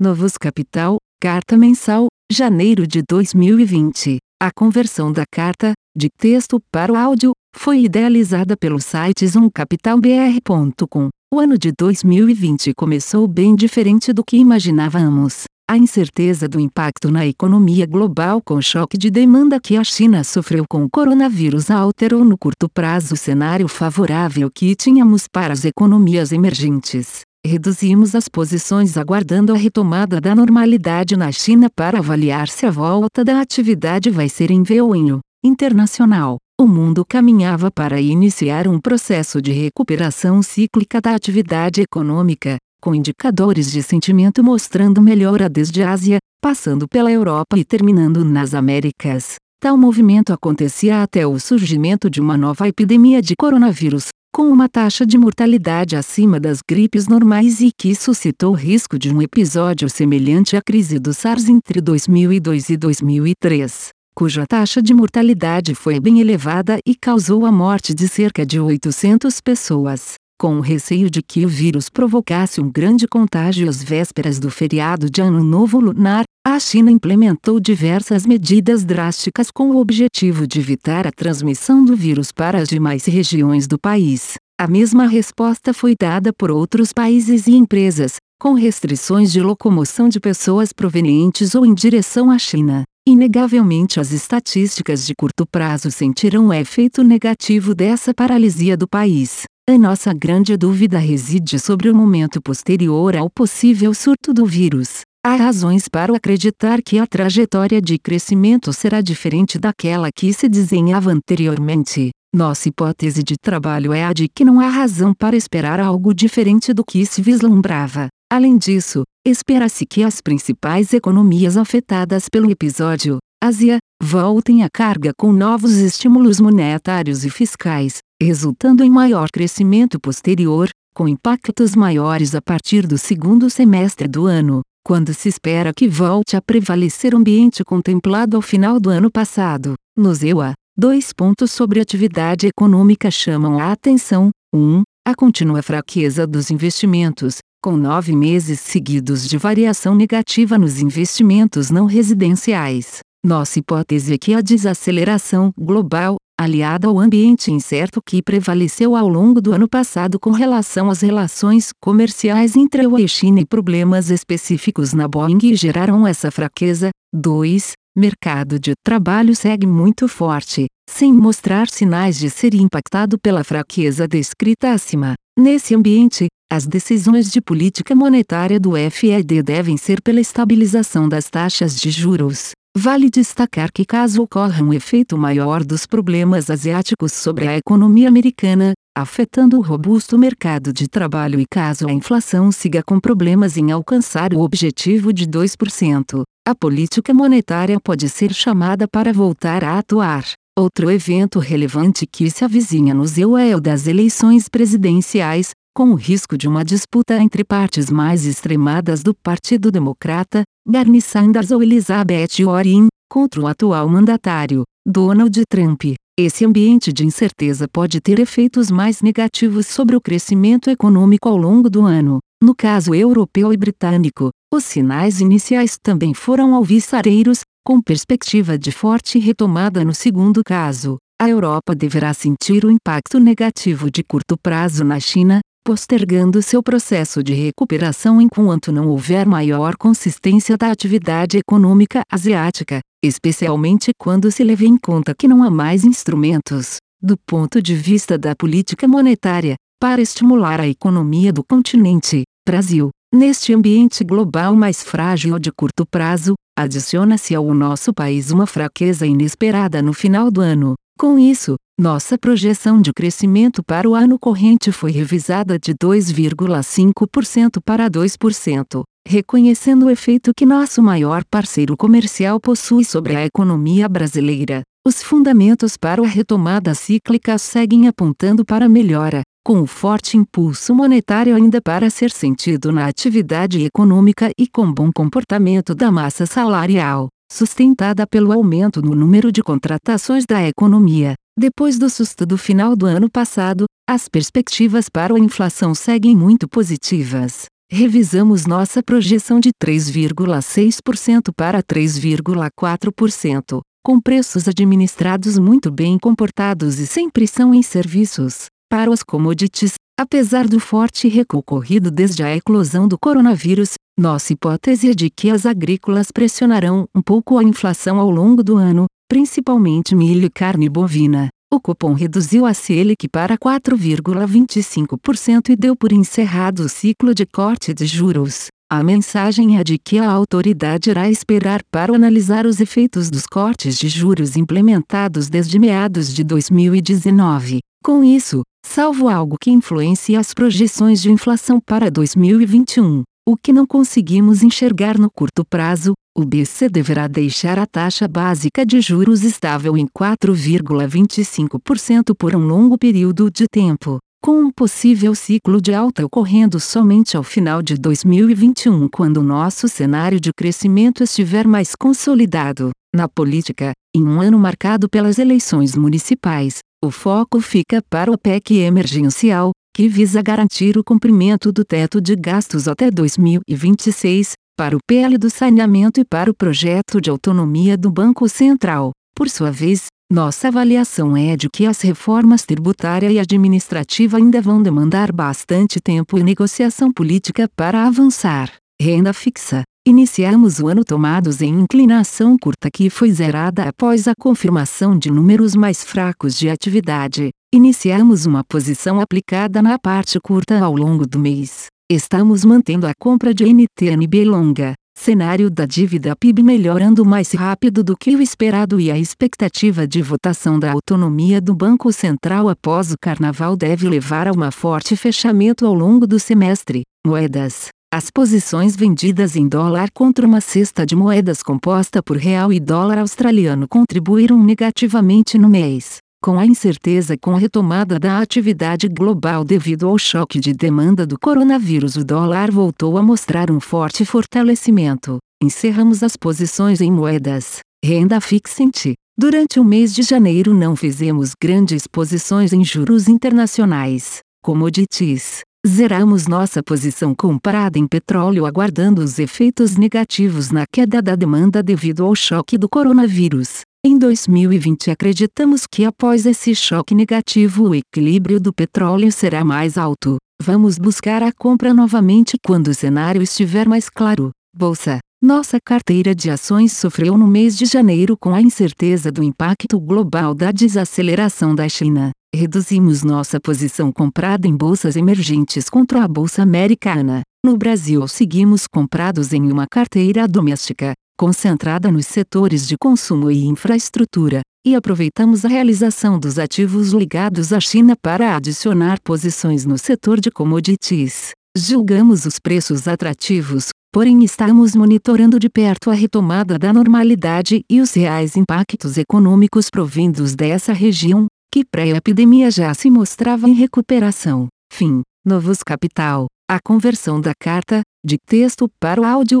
Novos Capital, Carta Mensal, janeiro de 2020. A conversão da carta, de texto para o áudio, foi idealizada pelo site zoomcapitalbr.com. O ano de 2020 começou bem diferente do que imaginávamos. A incerteza do impacto na economia global com o choque de demanda que a China sofreu com o coronavírus alterou no curto prazo o cenário favorável que tínhamos para as economias emergentes. Reduzimos as posições aguardando a retomada da normalidade na China para avaliar se a volta da atividade vai ser em veoinho internacional. O mundo caminhava para iniciar um processo de recuperação cíclica da atividade econômica, com indicadores de sentimento mostrando melhora desde a Ásia, passando pela Europa e terminando nas Américas. Tal movimento acontecia até o surgimento de uma nova epidemia de coronavírus, com uma taxa de mortalidade acima das gripes normais e que suscitou o risco de um episódio semelhante à crise do SARS entre 2002 e 2003, cuja taxa de mortalidade foi bem elevada e causou a morte de cerca de 800 pessoas. Com o receio de que o vírus provocasse um grande contágio às vésperas do feriado de Ano Novo Lunar, a China implementou diversas medidas drásticas com o objetivo de evitar a transmissão do vírus para as demais regiões do país. A mesma resposta foi dada por outros países e empresas, com restrições de locomoção de pessoas provenientes ou em direção à China. Inegavelmente, as estatísticas de curto prazo sentiram o efeito negativo dessa paralisia do país. A nossa grande dúvida reside sobre o momento posterior ao possível surto do vírus. Há razões para acreditar que a trajetória de crescimento será diferente daquela que se desenhava anteriormente. Nossa hipótese de trabalho é a de que não há razão para esperar algo diferente do que se vislumbrava. Além disso, espera-se que as principais economias afetadas pelo episódio, Ásia, voltem à carga com novos estímulos monetários e fiscais, resultando em maior crescimento posterior, com impactos maiores a partir do segundo semestre do ano quando se espera que volte a prevalecer o ambiente contemplado ao final do ano passado. Nos EUA, dois pontos sobre atividade econômica chamam a atenção. 1. Um, a contínua fraqueza dos investimentos, com nove meses seguidos de variação negativa nos investimentos não residenciais. Nossa hipótese é que a desaceleração global, aliada ao ambiente incerto que prevaleceu ao longo do ano passado com relação às relações comerciais entre a e China e problemas específicos na Boeing geraram essa fraqueza. 2. Mercado de trabalho segue muito forte, sem mostrar sinais de ser impactado pela fraqueza descrita acima. Nesse ambiente, as decisões de política monetária do FED devem ser pela estabilização das taxas de juros, Vale destacar que caso ocorra um efeito maior dos problemas asiáticos sobre a economia americana, afetando o robusto mercado de trabalho e caso a inflação siga com problemas em alcançar o objetivo de 2%, a política monetária pode ser chamada para voltar a atuar. Outro evento relevante que se avizinha no ZEU é o das eleições presidenciais, com o risco de uma disputa entre partes mais extremadas do Partido Democrata, Bernie Sanders ou Elizabeth Warren, contra o atual mandatário, Donald Trump. Esse ambiente de incerteza pode ter efeitos mais negativos sobre o crescimento econômico ao longo do ano. No caso europeu e britânico, os sinais iniciais também foram alvissareiros, com perspectiva de forte retomada no segundo caso. A Europa deverá sentir o impacto negativo de curto prazo na China, postergando seu processo de recuperação enquanto não houver maior consistência da atividade econômica asiática, especialmente quando se leva em conta que não há mais instrumentos, do ponto de vista da política monetária, para estimular a economia do continente. Brasil. Neste ambiente global mais frágil de curto prazo, adiciona-se ao nosso país uma fraqueza inesperada no final do ano. Com isso, nossa projeção de crescimento para o ano corrente foi revisada de 2,5% para 2%, reconhecendo o efeito que nosso maior parceiro comercial possui sobre a economia brasileira. Os fundamentos para a retomada cíclica seguem apontando para melhora, com o forte impulso monetário ainda para ser sentido na atividade econômica e com bom comportamento da massa salarial, sustentada pelo aumento no número de contratações da economia. Depois do susto do final do ano passado, as perspectivas para a inflação seguem muito positivas. revisamos nossa projeção de 3,6% para 3,4%, com preços administrados muito bem comportados e sem pressão em serviços. Para os commodities, apesar do forte recuo ocorrido desde a eclosão do coronavírus, nossa hipótese é de que as agrícolas pressionarão um pouco a inflação ao longo do ano, principalmente milho e carne bovina. O cupom reduziu a Selic para 4,25% e deu por encerrado o ciclo de corte de juros. A mensagem é de que a autoridade irá esperar para analisar os efeitos dos cortes de juros implementados desde meados de 2019. Com isso, salvo algo que influencie as projeções de inflação para 2021, o que não conseguimos enxergar no curto prazo, o BC deverá deixar a taxa básica de juros estável em 4,25% por um longo período de tempo, com um possível ciclo de alta ocorrendo somente ao final de 2021, quando nosso cenário de crescimento estiver mais consolidado. Na política, em um ano marcado pelas eleições municipais, o foco fica para o PEC emergencial, que visa garantir o cumprimento do teto de gastos até 2026, para o PL do saneamento e para o projeto de autonomia do Banco Central. Por sua vez, nossa avaliação é de que as reformas tributária e administrativa ainda vão demandar bastante tempo e negociação política para avançar. Renda fixa. Iniciamos o ano tomados em inclinação curta que foi zerada após a confirmação de números mais fracos de atividade. Iniciamos uma posição aplicada na parte curta ao longo do mês. Estamos mantendo a compra de NTNB longa, cenário da dívida PIB melhorando mais rápido do que o esperado e a expectativa de votação da autonomia do Banco Central após o carnaval deve levar a um forte fechamento ao longo do semestre. Moedas. As posições vendidas em dólar contra uma cesta de moedas composta por real e dólar australiano contribuíram negativamente no mês. Com a incerteza com a retomada da atividade global devido ao choque de demanda do coronavírus, o dólar voltou a mostrar um forte fortalecimento. Encerramos as posições em moedas. Renda fixante. Durante o mês de janeiro não fizemos grandes posições em juros internacionais. Commodities. Zeramos nossa posição comprada em petróleo aguardando os efeitos negativos na queda da demanda devido ao choque do coronavírus. Em 2020 acreditamos que após esse choque negativo o equilíbrio do petróleo será mais alto. Vamos buscar a compra novamente quando o cenário estiver mais claro. Bolsa. Nossa carteira de ações sofreu no mês de janeiro com a incerteza do impacto global da desaceleração da China. Reduzimos nossa posição comprada em bolsas emergentes contra a bolsa americana. No Brasil, seguimos comprados em uma carteira doméstica, concentrada nos setores de consumo e infraestrutura, e aproveitamos a realização dos ativos ligados à China para adicionar posições no setor de commodities. Julgamos os preços atrativos, porém estamos monitorando de perto a retomada da normalidade e os reais impactos econômicos provindos dessa região, que pré-epidemia já se mostrava em recuperação. Fim. Novos Capital. A conversão da carta, de texto para o áudio,